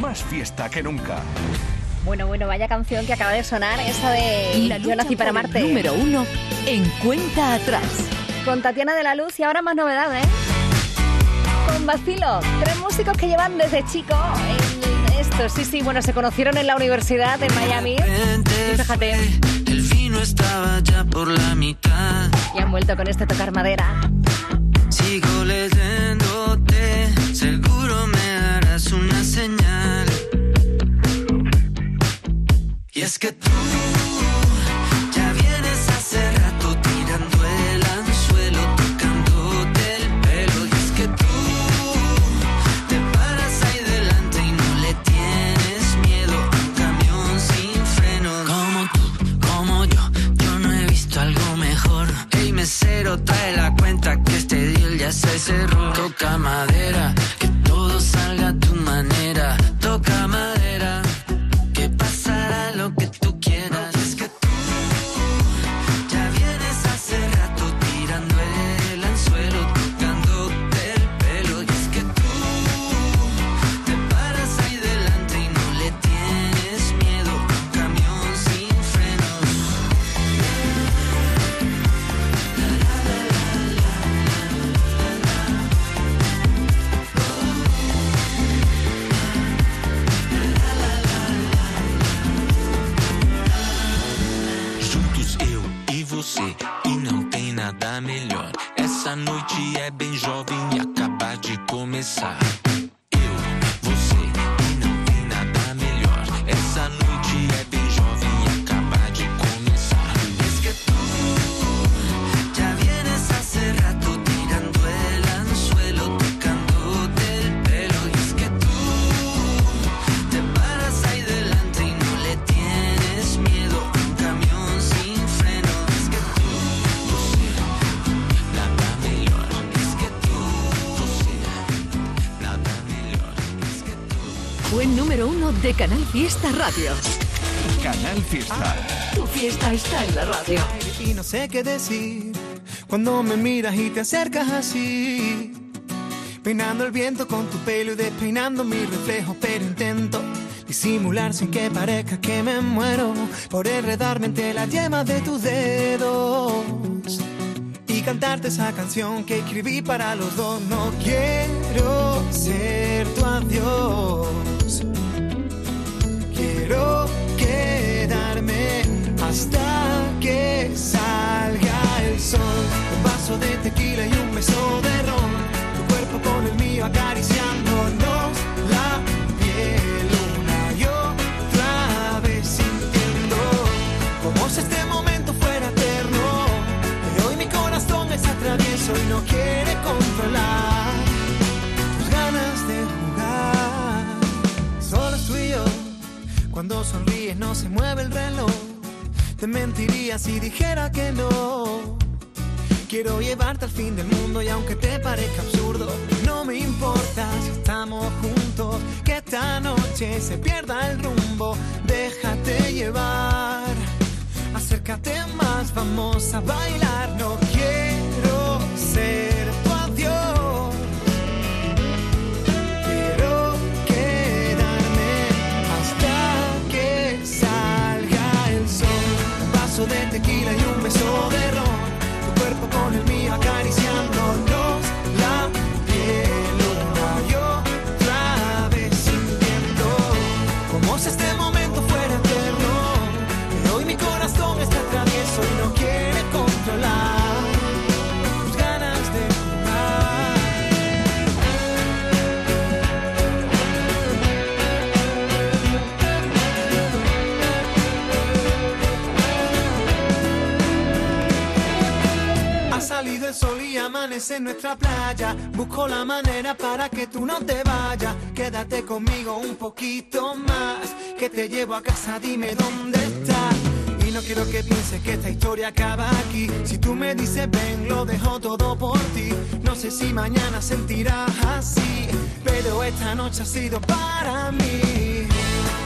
más fiesta que nunca. Bueno, bueno, vaya canción que acaba de sonar, esa de Yo nací para Marte. Número uno en cuenta atrás. Con Tatiana de la Luz y ahora más novedades. Con Vacilo, tres músicos que llevan desde chico en esto. Sí, sí, bueno, se conocieron en la Universidad de Miami. Y fíjate. El vino estaba ya por la mitad. Y han vuelto con este tocar madera. Sigo leyéndote, Y es que tú ya vienes hace rato tirando el anzuelo, tocándote el pelo. Y es que tú te paras ahí delante y no le tienes miedo a un camión sin freno. Como tú, como yo, yo no he visto algo mejor. El mesero trae la cuenta que este deal ya se cerró. Toca de Canal Fiesta Radio. Canal Fiesta. Tu fiesta está en la radio. y no sé qué decir cuando me miras y te acercas así. Peinando el viento con tu pelo y despeinando mi reflejo, pero intento disimular sin que parezca que me muero por enredarme entre las yemas de tus dedos y cantarte esa canción que escribí para los dos. No quiero ser tu adiós. Quiero quedarme hasta que salga el sol. Un vaso de tequila y un beso de ron. Tu cuerpo con el mío acariciándonos la piel una y otra vez sintiendo como si este momento fuera eterno. Pero hoy mi corazón es atravieso y no quiere Cuando sonríes no se mueve el reloj. Te mentiría si dijera que no. Quiero llevarte al fin del mundo y aunque te parezca absurdo, no me importa si estamos juntos. Que esta noche se pierda el rumbo. Déjate llevar. Acércate más, vamos a bailar. No en nuestra playa. Busco la manera para que tú no te vayas. Quédate conmigo un poquito más. Que te llevo a casa, dime dónde estás. Y no quiero que pienses que esta historia acaba aquí. Si tú me dices ven, lo dejo todo por ti. No sé si mañana sentirás así. Pero esta noche ha sido para mí.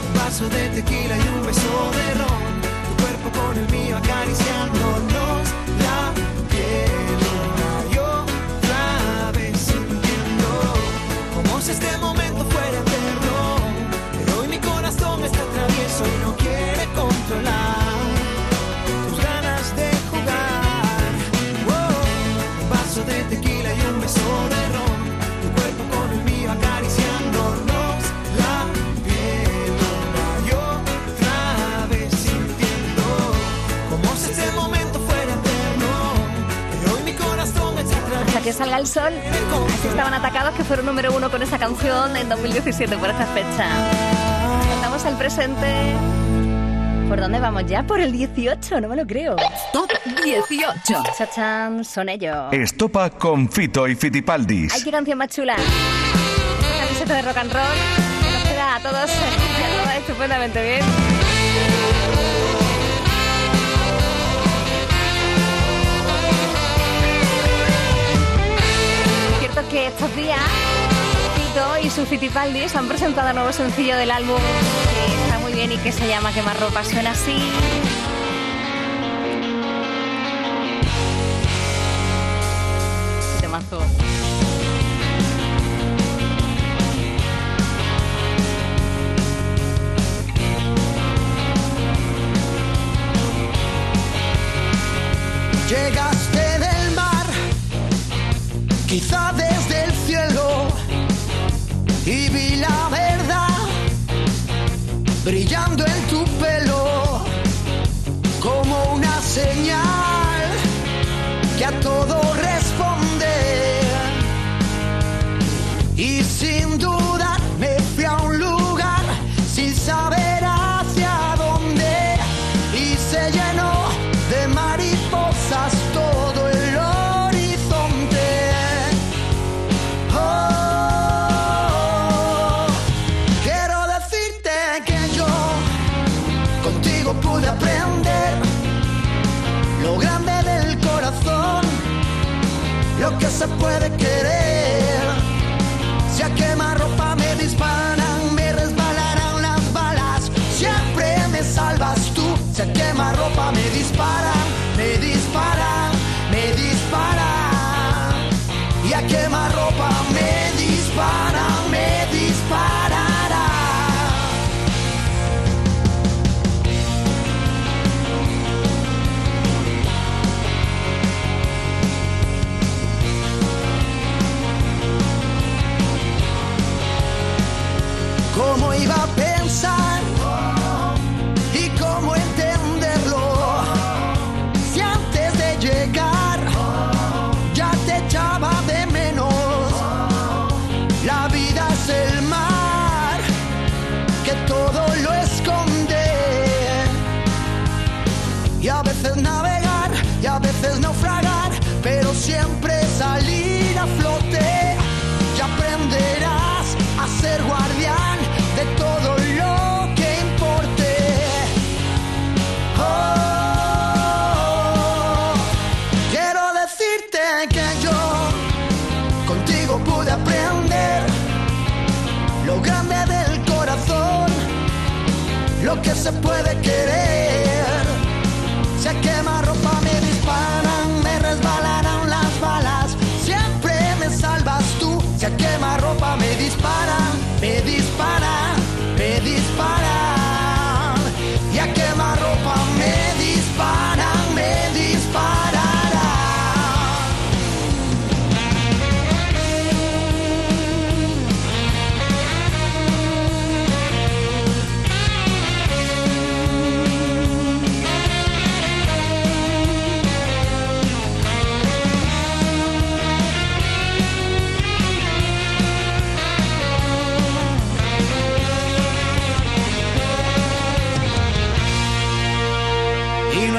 Un vaso de tequila y un beso de ron. Tu cuerpo con el mío acariciándonos salga el sol. Así estaban atacados que fueron número uno con esa canción en 2017 por esta fecha. Contamos el presente. ¿Por dónde vamos ya? Por el 18, no me lo creo. Top 18. Chachán, son ellos. Estopa con Fito y Ay, Fitipaldis. qué canción más chula. Camiseta de rock and roll que nos queda a todos, a todos estupendamente bien. Que estos días Fito y su Fitipaldis han presentado el nuevo sencillo del álbum que está muy bien y que se llama Quemar ropa. Suena así. Lo que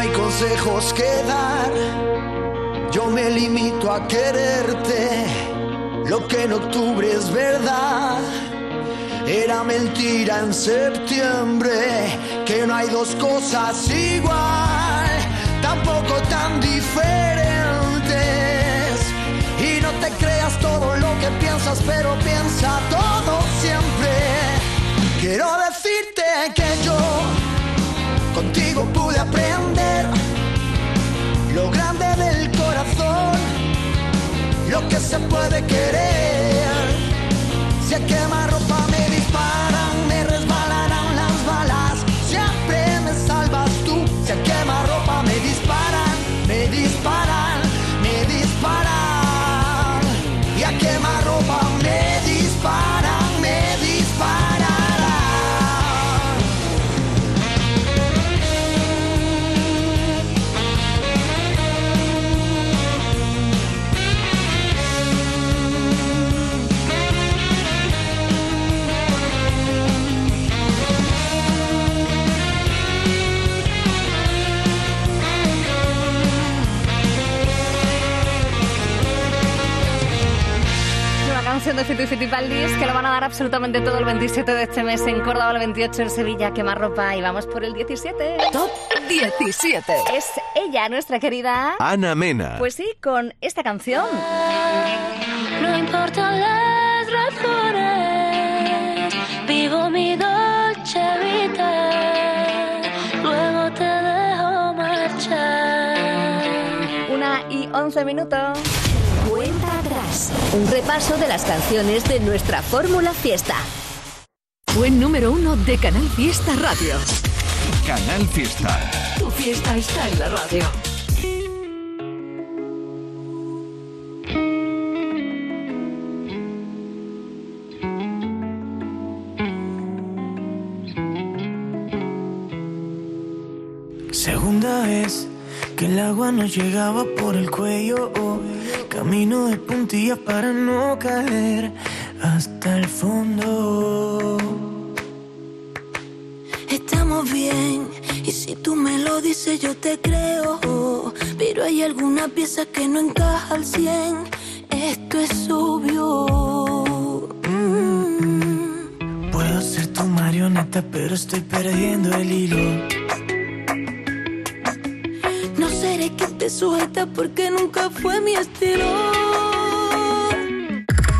hay consejos que dar. Yo me limito a quererte, lo que en octubre es verdad. Era mentira en septiembre, que no hay dos cosas igual, tampoco tan diferentes. Y no te creas todo lo que piensas, pero piensa todo siempre. Quiero decirte que yo lo que se puede querer. Si a quemarropa Fito y Fitipaldis, que lo van a dar absolutamente todo el 27 de este mes en Córdoba, el 28 en Sevilla, quema ropa y vamos por el 17. Top 17. Es ella, nuestra querida Ana Mena. Pues sí, con esta canción. No importan las razones, vivo mi dolce vida, luego te dejo marchar. Una y 11 minutos. Un repaso de las canciones de nuestra fórmula fiesta. Fue número uno de Canal Fiesta Radio. Canal Fiesta. Tu fiesta está en la radio. Segunda vez que el agua nos llegaba por el cuello. Camino de puntillas para no caer hasta el fondo. Estamos bien, y si tú me lo dices yo te creo, pero hay alguna pieza que no encaja al 100, esto es obvio. Mm. Puedo ser tu marioneta, pero estoy perdiendo el hilo. Te sujeta porque nunca fue mi estilo.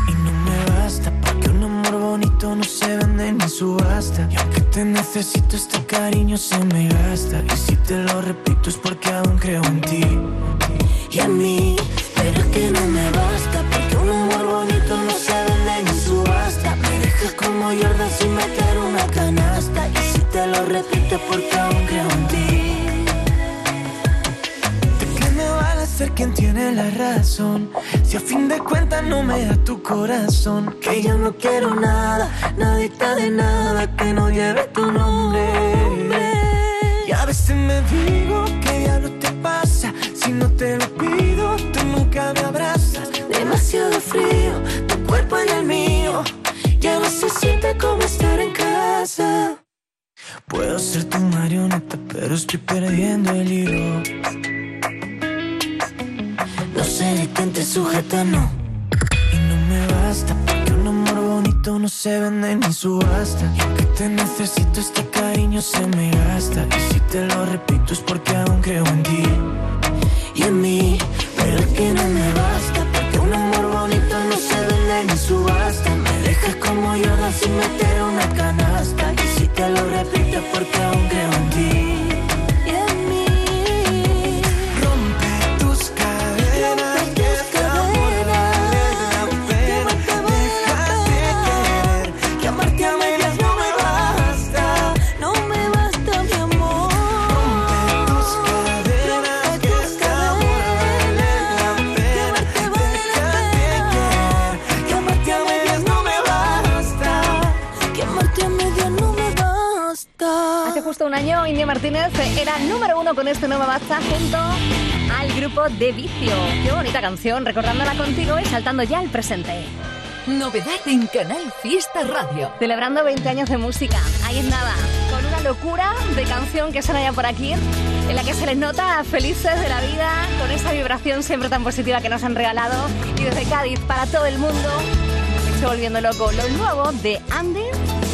Y no me basta, porque un amor bonito no se vende ni subasta. Y aunque te necesito, este cariño se me gasta. Y si te lo repito, es porque aún creo en ti. y a mí. Pero es que no me basta, porque un amor bonito no se vende ni subasta. Me dejas como Jordan sin meter una canasta. Y si te lo repito es porque aún creo en ti. Ser quien tiene la razón? Si a fin de cuentas no me da tu corazón. Que yo no quiero nada, nadita de nada que no lleve tu nombre. Y a veces me digo, ¿qué diablo te pasa? Si no te lo pido, tú nunca me abrazas. Demasiado frío, tu cuerpo en el mío. Ya no se siente como estar en casa. Puedo ser tu marioneta, pero estoy perdiendo el hilo. No seré quien te sujeta, no. Y no me basta, porque un amor bonito no se vende ni subasta. Y aunque te necesito, este cariño se me gasta. Y si te lo repito, es porque aún creo en ti. y en mí. Pero es que no me basta, porque un amor bonito no se vende ni subasta. Martínez era número uno con este Nueva Basta junto al grupo De Vicio. Qué bonita canción, recordándola contigo y saltando ya al presente. Novedad en Canal Fiesta Radio. Celebrando 20 años de música. Ahí es nada, con una locura de canción que suena ya por aquí, en la que se les nota felices de la vida, con esa vibración siempre tan positiva que nos han regalado. Y desde Cádiz para todo el mundo, me estoy volviendo loco. Lo nuevo de Ander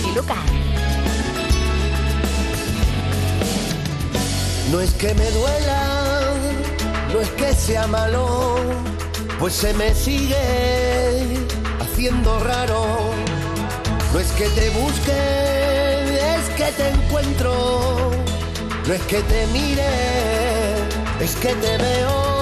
y Lucas. No es que me duela, no es que sea malo, pues se me sigue haciendo raro. No es que te busque, es que te encuentro. No es que te mire, es que te veo.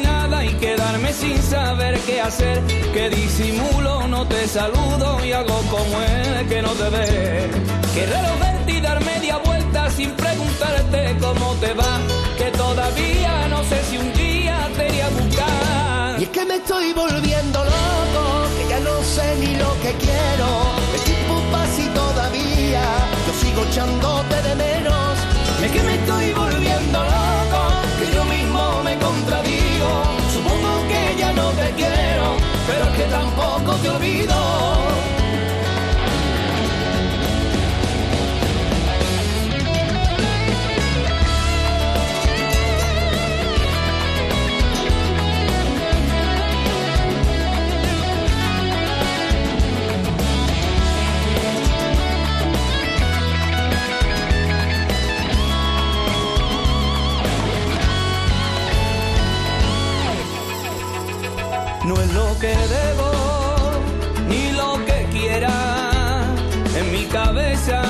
Nada y quedarme sin saber qué hacer. Que disimulo, no te saludo y hago como es que no te ve. Qué raro verte y dar media vuelta sin preguntarte cómo te va. Que todavía no sé si un día te iré a buscar. Y es que me estoy volviendo loco, que ya no sé ni lo que quiero. El tiempo pasa y todavía yo sigo echándote de menos. Es que me estoy volviendo loco, que yo me no te quiero, pero que tampoco te olvido. no es lo que debo ni lo que quiera en mi cabeza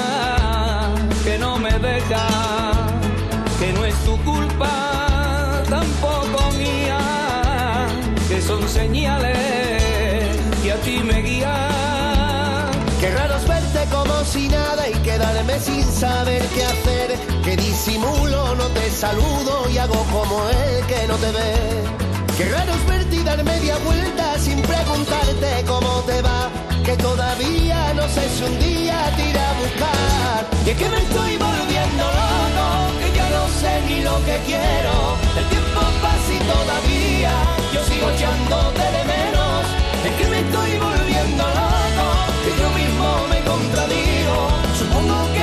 que no me deja, que no es tu culpa, tampoco mía, que son señales que a ti me guían. Qué raro es verte como si nada y quedarme sin saber qué hacer, que disimulo, no te saludo y hago como el que no te ve Qué raro es verte y dar media vuelta sin preguntarte cómo te va. Que todavía no sé si un día te irá a buscar. Y es que me estoy volviendo loco, que ya no sé ni lo que quiero. El tiempo pasa y todavía yo sigo echándote de menos. Es que me estoy volviendo loco, que yo mismo me contradigo. Supongo que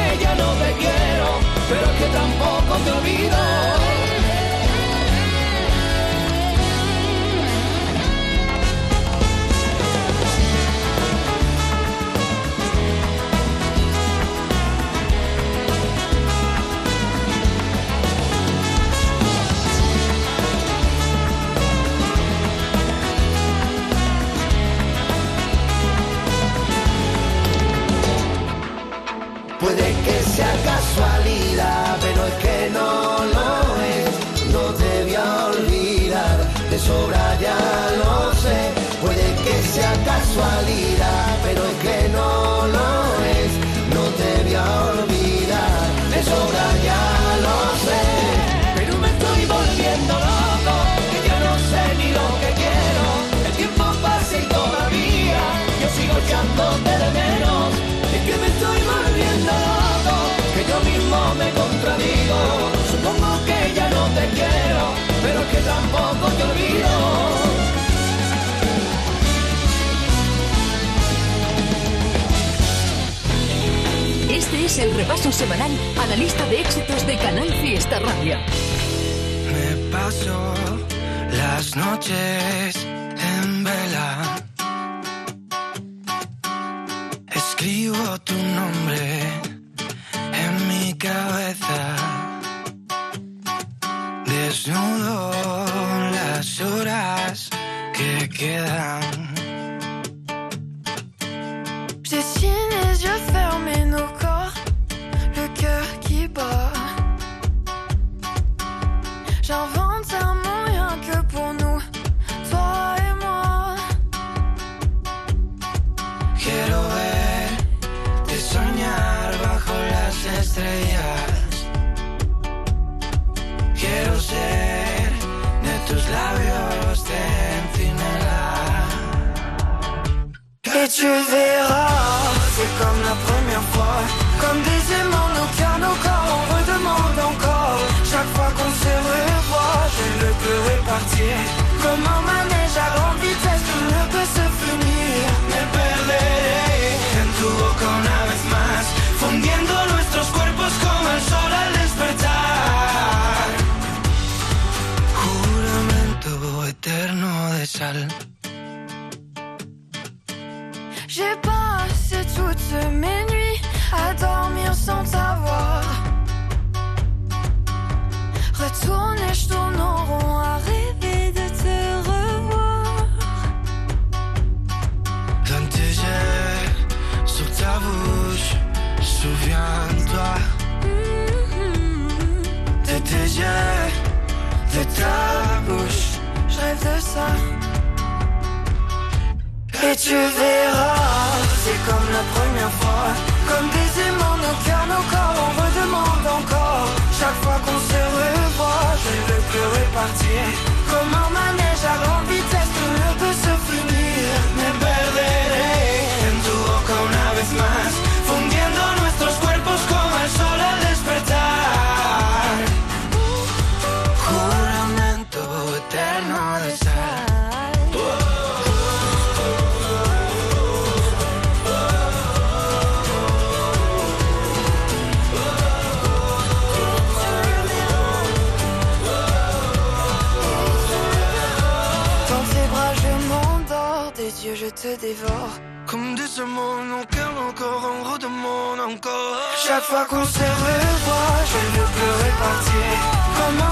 Chaque fois qu'on se revoit, je ne peux répartir. Comment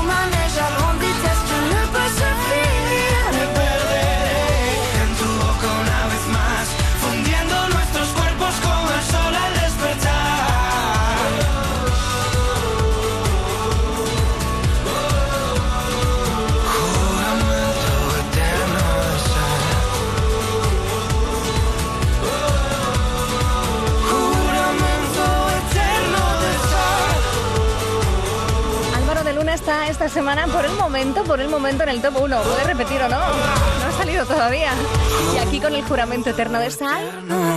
esta semana por el momento, por el momento en el top 1. Puede repetir o no, no ha salido todavía. Y aquí con el juramento eterno de sal,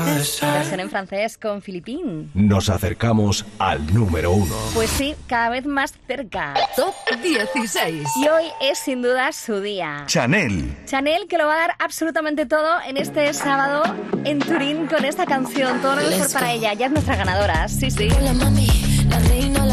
versión en francés con Filipín. Nos acercamos al número 1. Pues sí, cada vez más cerca. Top 16. Y hoy es sin duda su día. Chanel. Chanel que lo va a dar absolutamente todo en este sábado en Turín con esta canción. Todo lo mejor para ella. Ya es nuestra ganadora. Sí, sí. Mami, la reina, la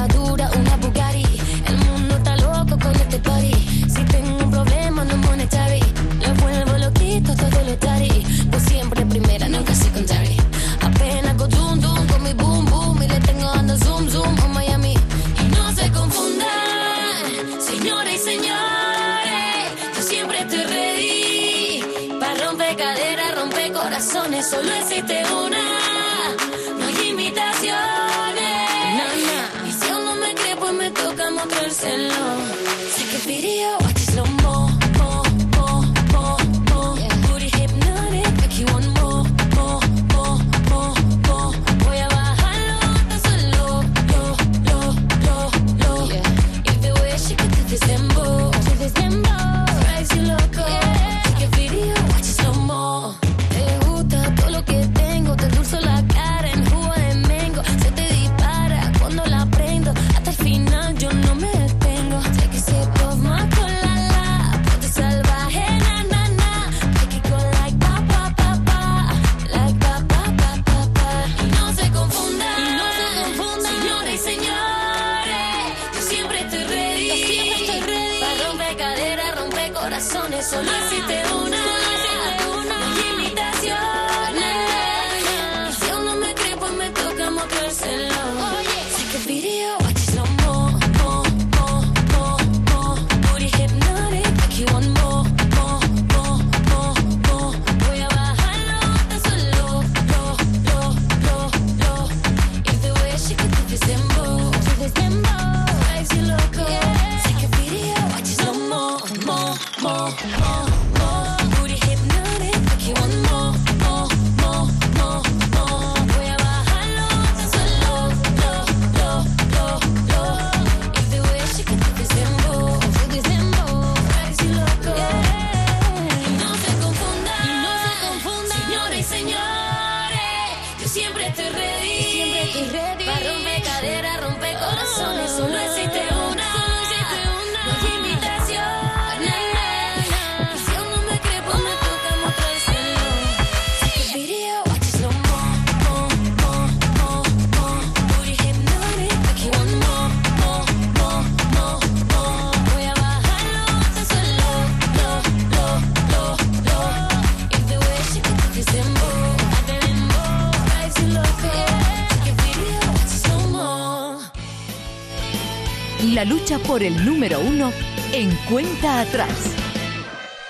por el número uno en cuenta atrás.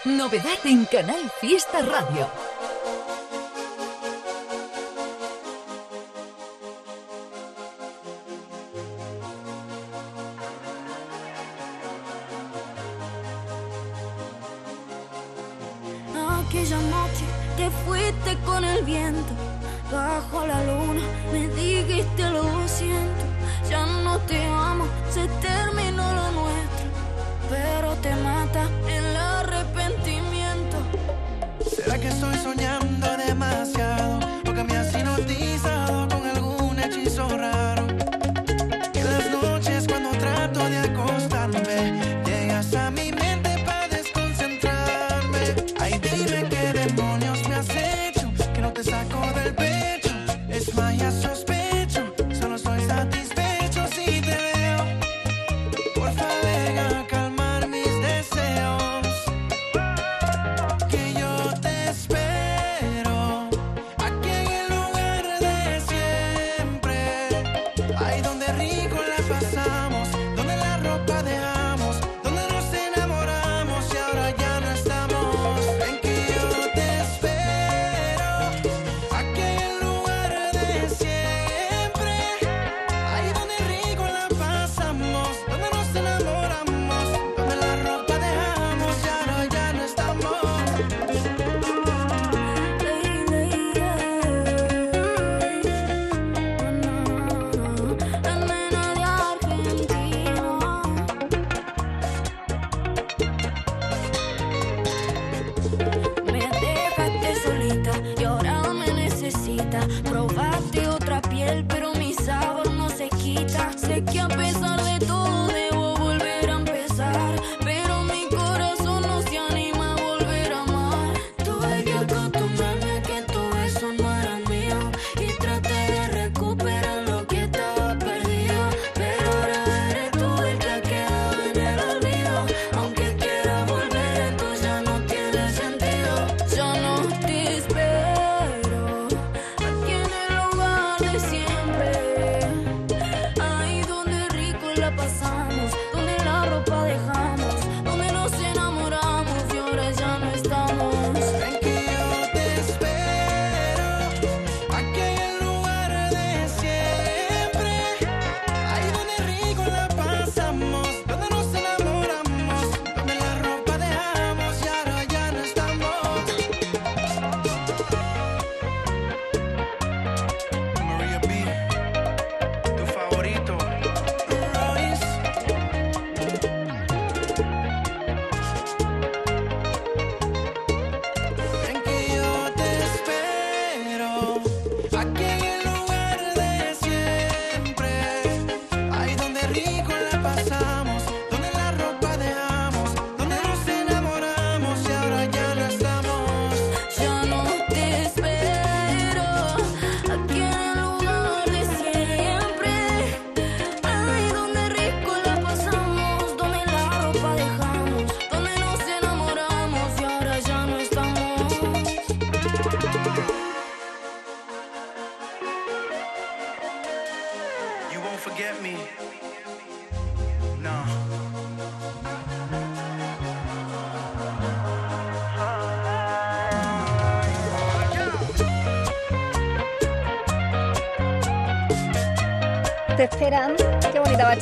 Novedad en Canal Fiesta Radio.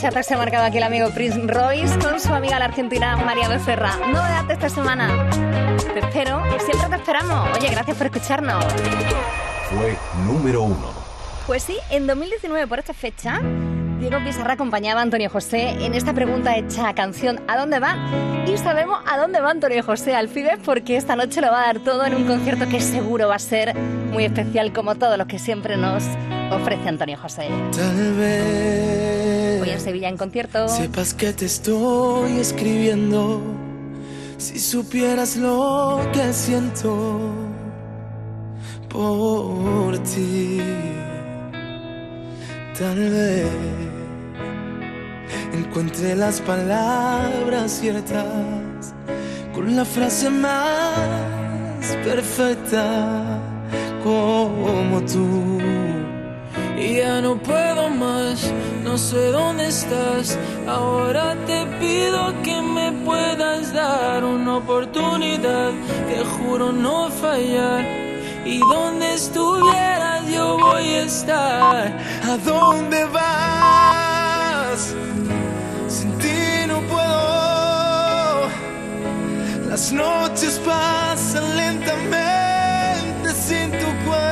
Se ha marcado aquí el amigo Prince Royce con su amiga la argentina María Becerra. Novedad de esta semana. Te espero y siempre te esperamos. Oye, gracias por escucharnos. Fue número uno. Pues sí, en 2019 por esta fecha, Diego Pizarra acompañaba a Antonio José en esta pregunta hecha a canción ¿A dónde van? Y sabemos a dónde va Antonio José al FIBE porque esta noche lo va a dar todo en un concierto que seguro va a ser muy especial como todos los que siempre nos ofrece Antonio José. Tal vez Hoy en Sevilla en concierto. sepas que te estoy escribiendo. Si supieras lo que siento por ti, tal vez encuentre las palabras ciertas con la frase más perfecta como tú. Y ya no puedo más, no sé dónde estás. Ahora te pido que me puedas dar una oportunidad. Te juro no fallar. Y donde estuvieras yo voy a estar. ¿A dónde vas? Sin ti no puedo. Las noches pasan lentamente sin tu cuerpo.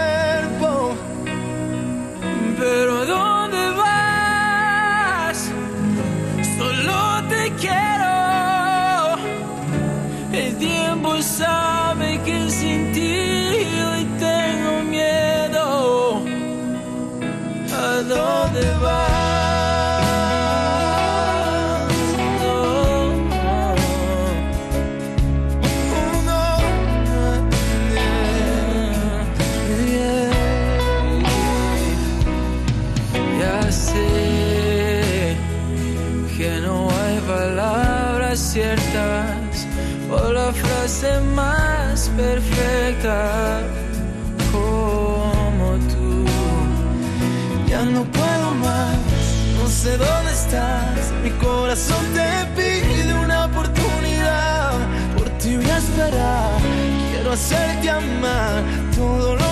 Todo lo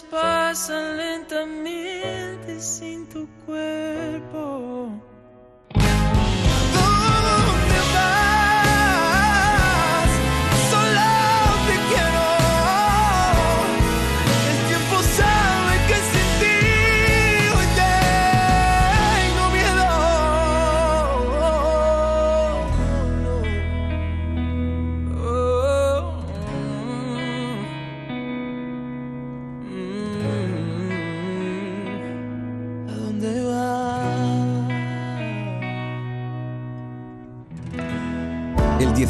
pasan lentamente sin tu cuerpo.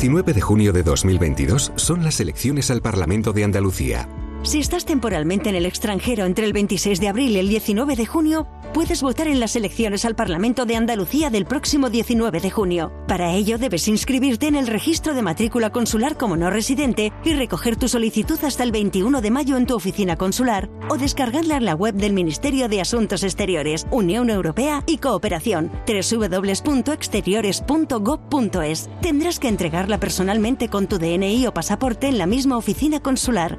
19 de junio de 2022 son las elecciones al Parlamento de Andalucía. Si estás temporalmente en el extranjero entre el 26 de abril y el 19 de junio, puedes votar en las elecciones al Parlamento de Andalucía del próximo 19 de junio. Para ello debes inscribirte en el registro de matrícula consular como no residente y recoger tu solicitud hasta el 21 de mayo en tu oficina consular o descargarla en la web del Ministerio de Asuntos Exteriores, Unión Europea y Cooperación www.exteriores.gov.es. Tendrás que entregarla personalmente con tu DNI o pasaporte en la misma oficina consular.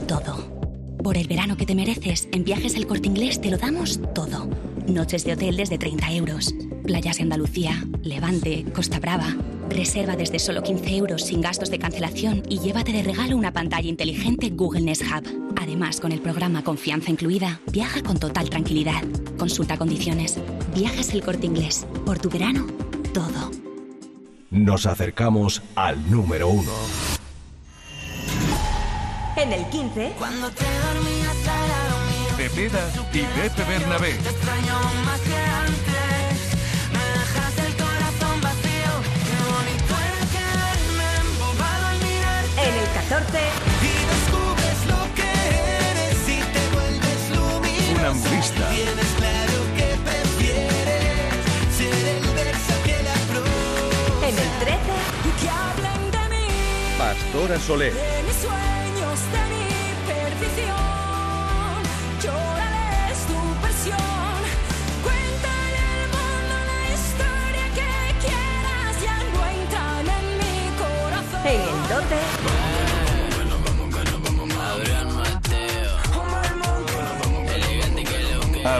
todo. Por el verano que te mereces, en Viajes El Corte Inglés te lo damos todo. Noches de hotel desde 30 euros. Playas de Andalucía, Levante, Costa Brava. Reserva desde solo 15 euros sin gastos de cancelación y llévate de regalo una pantalla inteligente Google Nest Hub. Además, con el programa Confianza Incluida, viaja con total tranquilidad. Consulta condiciones. Viajes El Corte Inglés. Por tu verano, todo. Nos acercamos al número uno. En el 15, Cuando te dormías al lado mío, Cepeda y Pepe Bernabé. te extraño más que antes. Me dejas el corazón vacío. Qué bonito era quedarme embobado al mirar. en el 14, Y descubres lo que eres y te vuelves luminoso. Un amplista. Tienes claro que prefieres ser el verso que la prosa. en el 13, Que hablen de mí, Pastora Soler.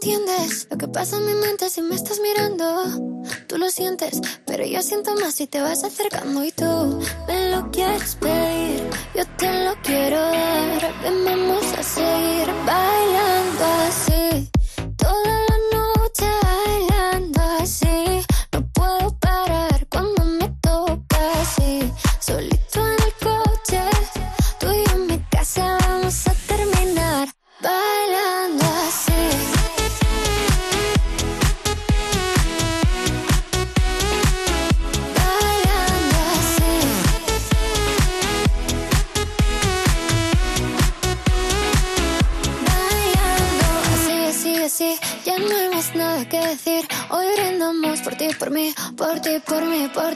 entiendes lo que pasa en mi mente si me estás mirando. Tú lo sientes, pero yo siento más si te vas acercando y tú me lo quieres pedir. Yo te lo quiero dar. Ven, vamos a seguir bailando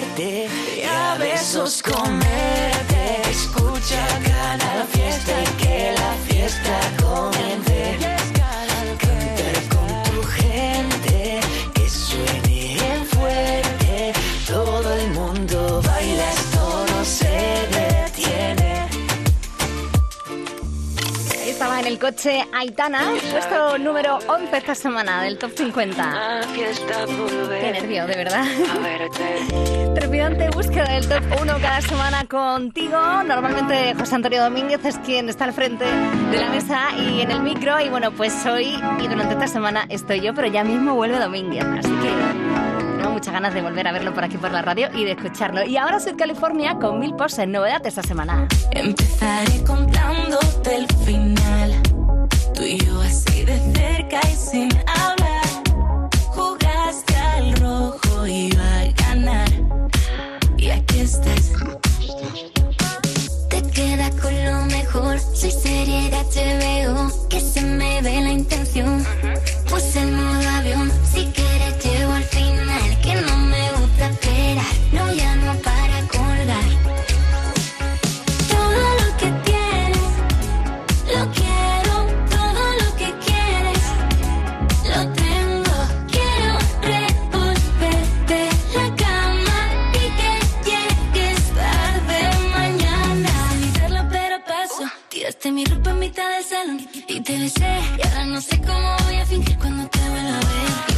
y a besos comerte. Escucha cada fiesta y que la fiesta comience. Coche Aitana, puesto número 11 esta semana del top 50. Qué nervio, de verdad. Trepidante búsqueda del top 1 cada semana contigo. Normalmente José Antonio Domínguez es quien está al frente de la mesa y en el micro. Y bueno, pues hoy y durante esta semana estoy yo, pero ya mismo vuelve Domínguez. Así que muchas ganas de volver a verlo por aquí por la radio y de escucharlo. Y ahora soy California con mil poses, novedad esta semana. Empezaré contándote el final. Tú y yo así de cerca y sin hablar. Jugaste al rojo, iba a ganar. Y aquí estás. Te queda con lo mejor, soy serie de HBO, que se me ve la intención. Puse el modo avión, si quieres Mi ropa en mitad del salón y te besé. Y ahora no sé cómo voy a fingir cuando te vuelva a ver.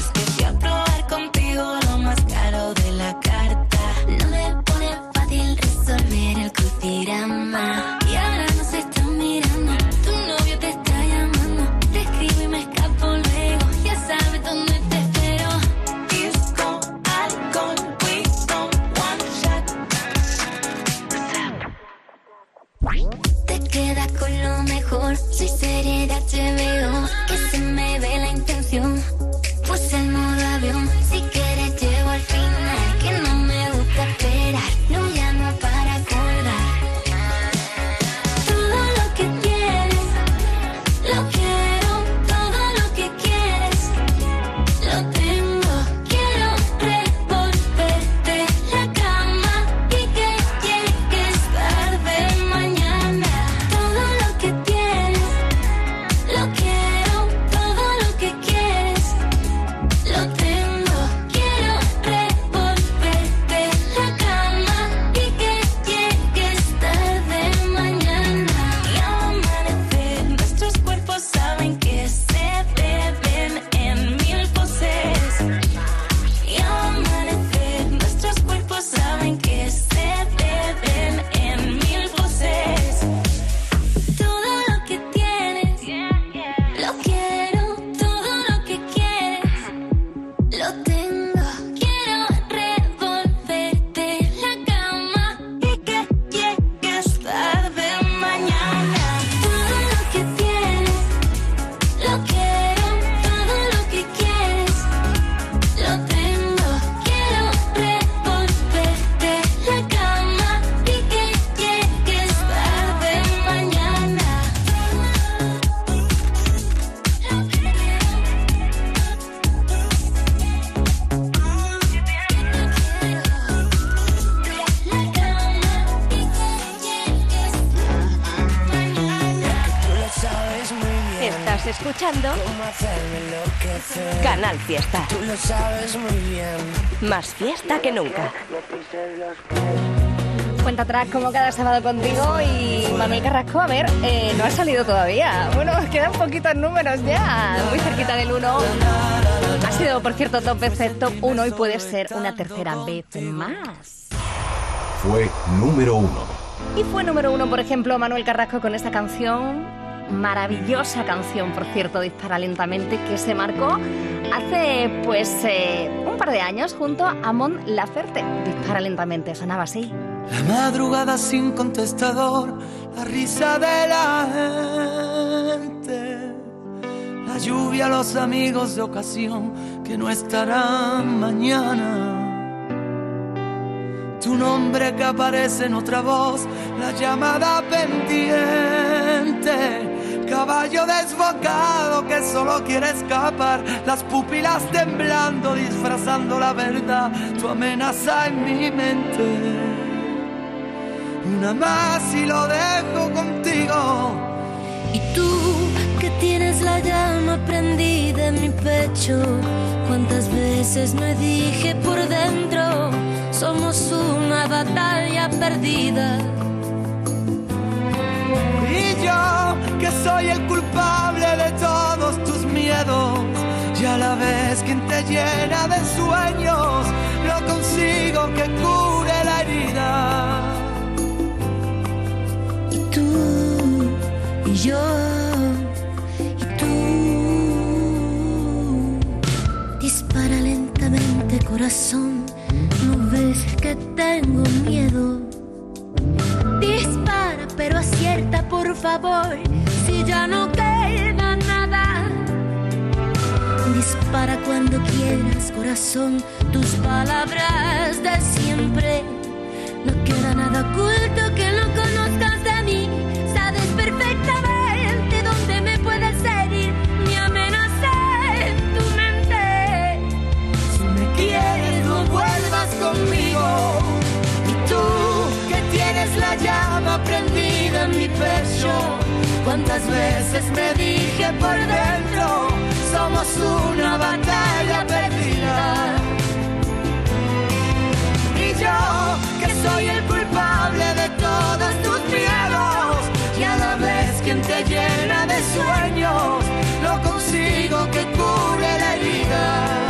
Escuchando. Canal Fiesta. Tú lo sabes muy bien. Más fiesta que nunca. Cuenta atrás como cada sábado contigo y Manuel Carrasco, a ver, eh, no ha salido todavía. Bueno, quedan poquitos números ya, muy cerquita del 1. Ha sido, por cierto, dos veces top 1 y puede ser una tercera vez más. Fue número uno. Y fue número uno, por ejemplo, Manuel Carrasco con esta canción, maravillosa canción, por cierto, Dispara Lentamente, que se marcó hace, pues, eh, un par de años junto a Mon Laferte. Dispara Lentamente, sonaba así. La madrugada sin contestador, la risa de la gente, la lluvia, los amigos de ocasión que no estarán mañana. Tu nombre que aparece en otra voz, la llamada pendiente caballo desbocado que solo quiere escapar, las pupilas temblando, disfrazando la verdad, tu amenaza en mi mente. Una más y lo dejo contigo. Y tú que tienes la llama prendida en mi pecho, cuántas veces me dije por dentro, somos una batalla perdida. Y yo, que soy el culpable de todos tus miedos, y a la vez quien te llena de sueños, no consigo que cure la herida. Y tú y yo y tú. Dispara lentamente, corazón. No ves que tengo miedo. Pero acierta, por favor. Si ya no queda nada. Dispara cuando quieras, corazón. Tus palabras de siempre. No queda nada oculto que no conozcas de mí. Sabes perfectamente dónde me puedes herir. Mi amenaza en tu mente. Si me quieres, no vuelvas conmigo. Y tú, que tienes la mi cuántas veces me dije por dentro, somos una batalla perdida. Y yo, que soy el culpable de todos tus miedos, y a la vez quien te llena de sueños, no consigo que cure la herida.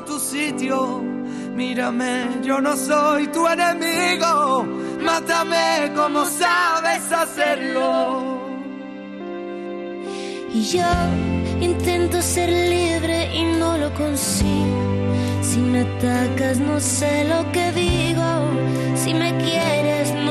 tu sitio. Mírame, yo no soy tu enemigo. Mátame como sabes hacerlo. Y yo intento ser libre y no lo consigo. Si me atacas no sé lo que digo. Si me quieres no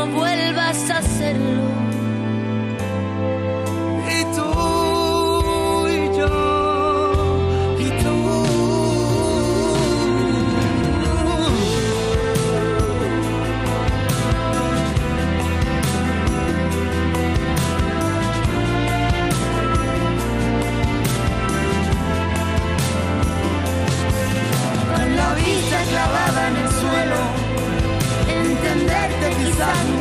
我们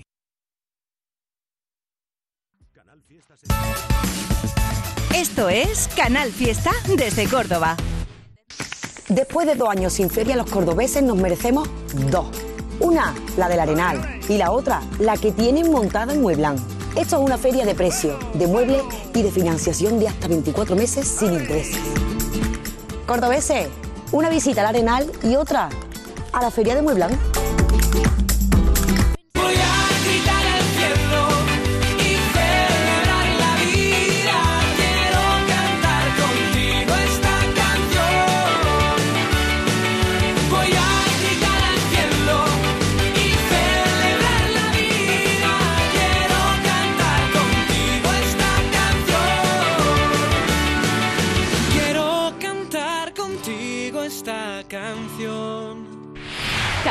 Esto es Canal Fiesta desde Córdoba. Después de dos años sin feria, los cordobeses nos merecemos dos. Una, la del Arenal, y la otra, la que tienen montada en Mueblán. Esto es una feria de precio, de muebles y de financiación de hasta 24 meses sin intereses. Cordobeses, una visita al Arenal y otra a la feria de Mueblán.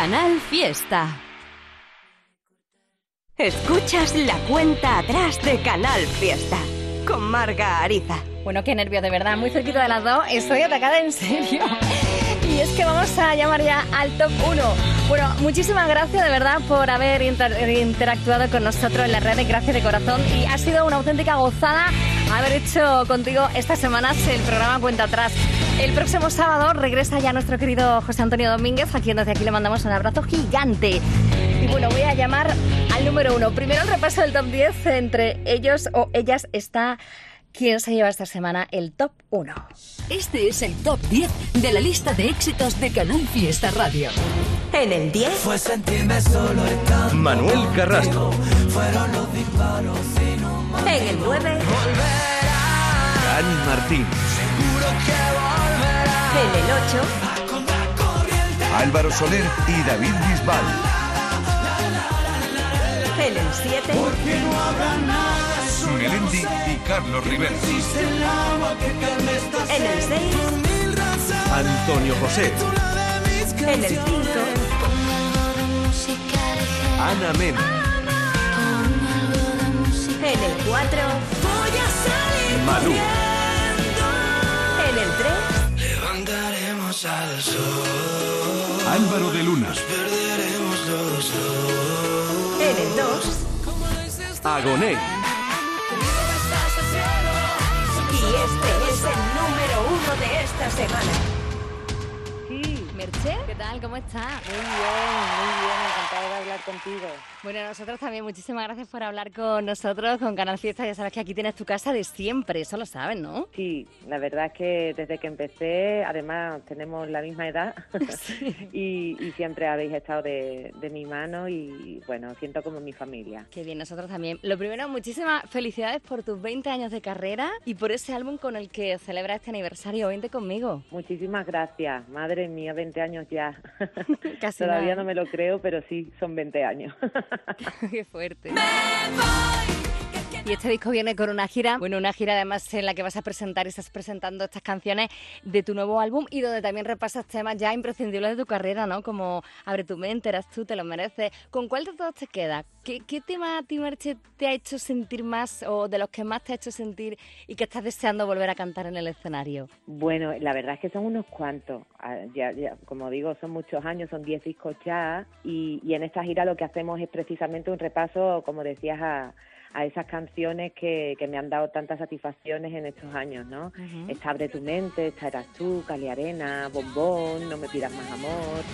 Canal Fiesta. Escuchas la cuenta atrás de Canal Fiesta con Marga Ariza. Bueno, qué nervio, de verdad. Muy cerquita de las dos. Estoy atacada en serio. Y es que vamos a llamar ya al top 1. Bueno, muchísimas gracias de verdad por haber inter- interactuado con nosotros en las redes. Gracias de corazón. Y ha sido una auténtica gozada haber hecho contigo estas semanas el programa Cuenta Atrás. El próximo sábado regresa ya nuestro querido José Antonio Domínguez, a quien desde aquí le mandamos un abrazo gigante. Y bueno, voy a llamar al número uno. Primero el repaso del top 10. Entre ellos o ellas está quien se lleva esta semana el top 1. Este es el top 10 de la lista de éxitos de Canal Fiesta Radio. En el 10 Fue sentirme solo Manuel Carrasco. Fueron los disparos sin un motivo. En el 9 Dani Martín. En el 8 A contracorriente. Álvaro Soler y David Bisbal. En el 7 Porque no habrá nada solo Melendi y Carlos Rivera. En el sed. 6 Por mil razones. Antonio José. En el 5 Ana Mena. En el 4 Voy a salir Malú. Al sol. Álvaro de Luna. Perderemos los dos. En el 2 Agoné. Y este es el número 1 de esta semana. ¿Qué tal? ¿Cómo estás? Muy bien, muy bien, encantada de hablar contigo. Bueno, nosotros también, muchísimas gracias por hablar con nosotros, con Canal Fiesta. Ya sabes que aquí tienes tu casa de siempre, eso lo saben, ¿no? Sí, la verdad es que desde que empecé, además tenemos la misma edad y, y siempre habéis estado de, de mi mano y bueno, siento como mi familia. Qué bien, nosotros también. Lo primero, muchísimas felicidades por tus 20 años de carrera y por ese álbum con el que celebra este aniversario 20 conmigo. Muchísimas gracias, madre mía, 20 años ya. Casi Todavía nada. no me lo creo, pero sí, son 20 años. Qué fuerte. Y este disco viene con una gira, bueno, una gira además en la que vas a presentar y estás presentando estas canciones de tu nuevo álbum y donde también repasas temas ya imprescindibles de tu carrera, ¿no? Como Abre tu mente, eras tú, te lo mereces. ¿Con cuál de todos te queda? ¿Qué, qué tema a ti, Merche, te ha hecho sentir más o de los que más te ha hecho sentir y que estás deseando volver a cantar en el escenario? Bueno, la verdad es que son unos cuantos. Ah, Ya, ya, como digo, son muchos años, son 10 discos ya. Y en esta gira lo que hacemos es precisamente un repaso, como decías, a, a esas canciones que, que me han dado tantas satisfacciones en estos años, ¿no? Ujú. Esta Abre tu mente, esta Eras tú, Cali Arena, Bombón, No me pidas más amor.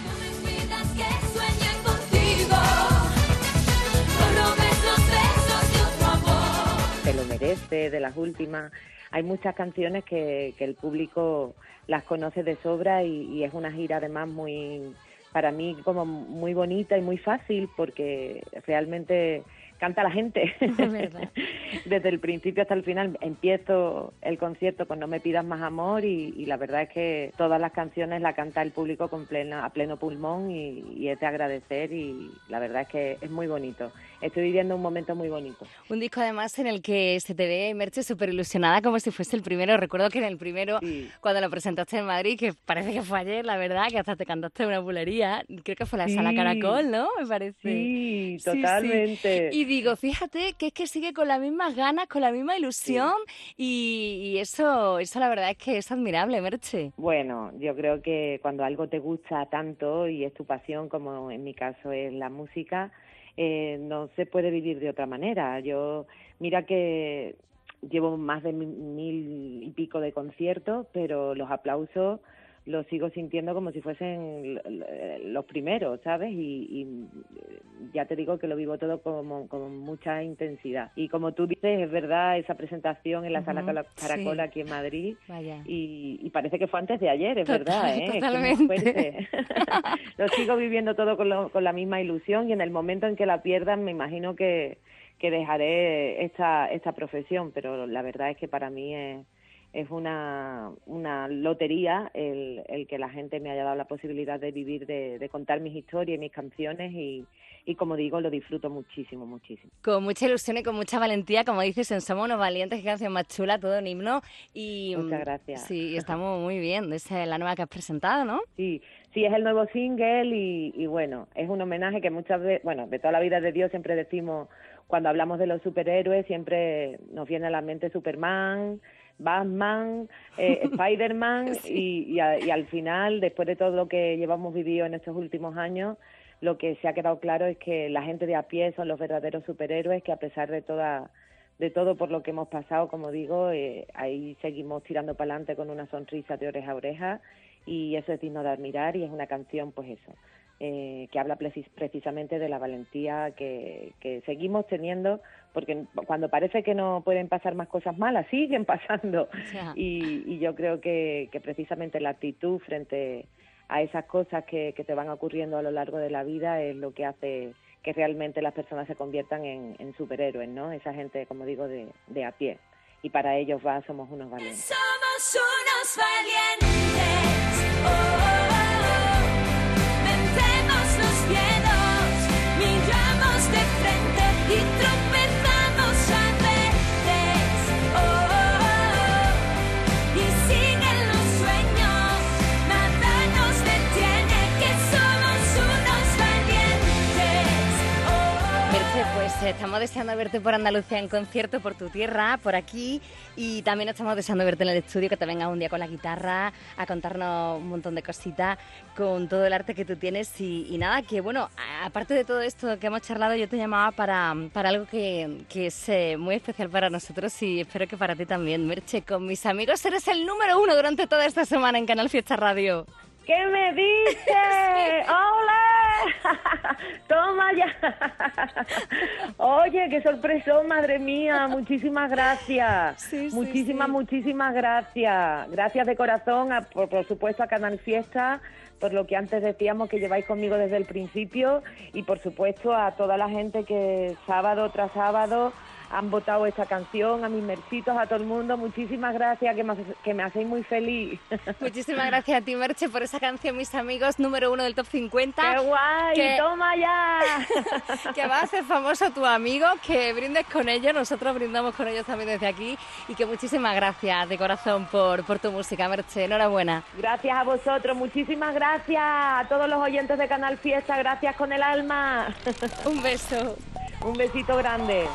Te lo merece, de las últimas. Hay muchas canciones que, que el público las conoce de sobra y, y es una gira además muy, para mí como muy bonita y muy fácil porque realmente canta la gente. Desde el principio hasta el final empiezo el concierto con No me pidas más amor y, y la verdad es que todas las canciones la canta el público con plena, a pleno pulmón y, y es de agradecer y la verdad es que es muy bonito. Estoy viviendo un momento muy bonito. Un disco además en el que se te ve, Merche, súper ilusionada como si fuese el primero. Recuerdo que en el primero, cuando lo presentaste en Madrid, que parece que fue ayer, la verdad, que hasta te cantaste una bulería. Creo que fue la sala Sí. Caracol, ¿no? Me parece. Sí, sí. totalmente. Y digo, fíjate que es que sigue con las mismas ganas, con la misma ilusión y, y eso, eso la verdad es que es admirable, Merche. Bueno, yo creo que cuando algo te gusta tanto y es tu pasión, como en mi caso es la música, eh, no se puede vivir de otra manera. Yo, mira que llevo más de mi- mil y pico de conciertos, pero los aplausos los sigo sintiendo como si fuesen los primeros, ¿sabes? Y, y ya te digo que lo vivo todo como, con mucha intensidad. Y como tú dices, es verdad, esa presentación en la sala Ujú, Cala- Caracol sí. aquí en Madrid, Vaya. y, y parece que fue antes de ayer, es Total- verdad, ¿eh? Es que totalmente. lo sigo viviendo todo con, lo- con la misma ilusión y en el momento en que la pierdan me imagino que, que dejaré esta, esta profesión, pero la verdad es que para mí es, es una, una lotería el, el que la gente me haya dado la posibilidad de vivir, de, de contar mis historias y mis canciones y, y como digo, lo disfruto muchísimo, muchísimo. Con mucha ilusión y con mucha valentía, como dices, en Somos unos valientes, qué canción más chula, todo un himno. Y, Muchas mm, gracias. Sí, estamos muy bien. Esa es la nueva que has presentado, ¿no? Sí, sí, es el nuevo single y, y bueno, es un homenaje que muchas veces, bueno, de toda la vida de Dios siempre decimos, cuando hablamos de los superhéroes, siempre nos viene a la mente Superman, Batman, eh, Spider-Man y, y, a- y al final, después de todo lo que llevamos vivido en estos últimos años, lo que se ha quedado claro es que la gente de a pie son los verdaderos superhéroes que a pesar de toda de todo por lo que hemos pasado, como digo, eh, ahí seguimos tirando para adelante con una sonrisa de oreja a oreja y eso es digno de admirar y es una canción, pues eso, eh, que habla precis- precisamente de la valentía que, que seguimos teniendo, porque cuando parece que no pueden pasar más cosas malas, siguen pasando. Y, y yo creo que, que precisamente la actitud frente a esas cosas que, que te van ocurriendo a lo largo de la vida es lo que hace que realmente las personas se conviertan en, en superhéroes, ¿no? Esa gente, como digo, de, de a pie. Y para ellos va, somos unos valientes. Somos unos valientes. Oh, oh, oh. Estamos deseando verte por Andalucía en concierto, por tu tierra, por aquí. Y también estamos deseando verte en el estudio, que te vengas un día con la guitarra a contarnos un montón de cositas con todo el arte que tú tienes. Y, y nada, que bueno, aparte de todo esto que hemos charlado, yo te llamaba para, para algo que, que es eh, muy especial para nosotros y espero que para ti también. Merche, con mis amigos eres el número uno durante toda esta semana en Canal Fiesta Radio. ¿Qué me dices? ¡Hola! Toma ya. Oye, qué sorpresón, madre mía. Muchísimas gracias. muchísimas, muchísimas gracias. Gracias de corazón, a- por, por supuesto, a Canal Fiesta, por lo que antes decíamos que lleváis conmigo desde el principio y, por supuesto, a toda la gente que sábado tras sábado han votado esta canción, a mis mercitos, a todo el mundo. Muchísimas gracias, que me, que me hacéis muy feliz. Muchísimas gracias a ti, Merche, por esa canción, mis amigos, número uno del top 50. ¡Qué guay! ¡Toma ya! que va a hacer famoso tu amigo, que brindes con ellos, nosotros brindamos con ellos también desde aquí y que muchísimas gracias de corazón por, por tu música, Merche. Enhorabuena. Gracias a vosotros, muchísimas gracias a todos los oyentes de Canal Fiesta, gracias con el alma. Un beso. Un besito grande.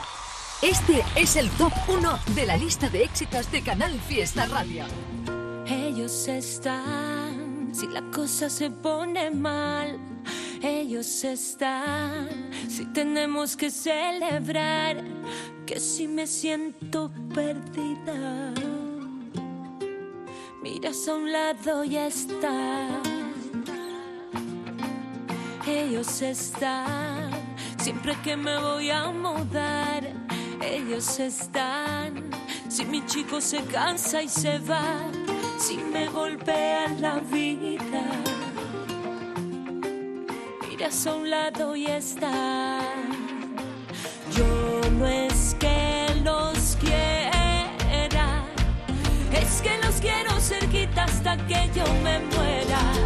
Este es el top 1 de la lista de éxitos de Canal Fiesta Radio. Ellos están, si la cosa se pone mal. Ellos están, si tenemos que celebrar. Que si me siento perdida. Miras a un lado y están. Ellos están, siempre que me voy a mudar. Ellos están, si mi chico se cansa y se va, si me golpea la vida. Miras a un lado y están. Yo no es que los quiera, es que los quiero cerquita hasta que yo me muera.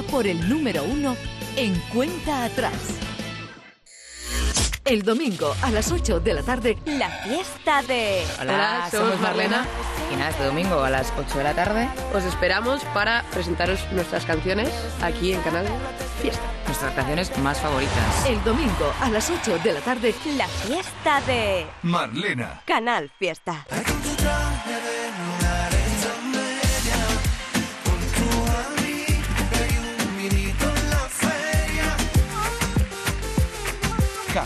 Por el número uno en cuenta atrás. El domingo a las 8 de la tarde, La fiesta de... Hola, somos Marlena. Y nada, este domingo a las 8 de la tarde os esperamos para presentaros nuestras canciones aquí en Canal Fiesta. Nuestras canciones más favoritas. el domingo a las 8 de la tarde, La fiesta de... Marlena. Canal Fiesta.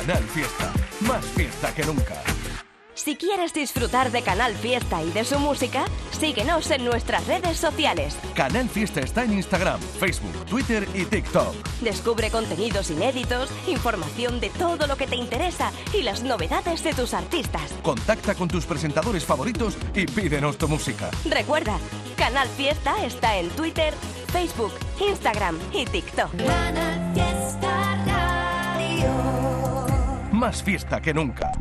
Canal Fiesta. Más fiesta que nunca. Si quieres disfrutar de Canal Fiesta y de su música, síguenos en nuestras redes sociales. Canal Fiesta está en Instagram, Facebook, Twitter y TikTok. Descubre contenidos inéditos, información de todo lo que te interesa y las novedades de tus artistas. Contacta con tus presentadores favoritos y pídenos tu música. Recuerda, Canal Fiesta está en Twitter, Facebook, Instagram y TikTok más fiesta que nunca.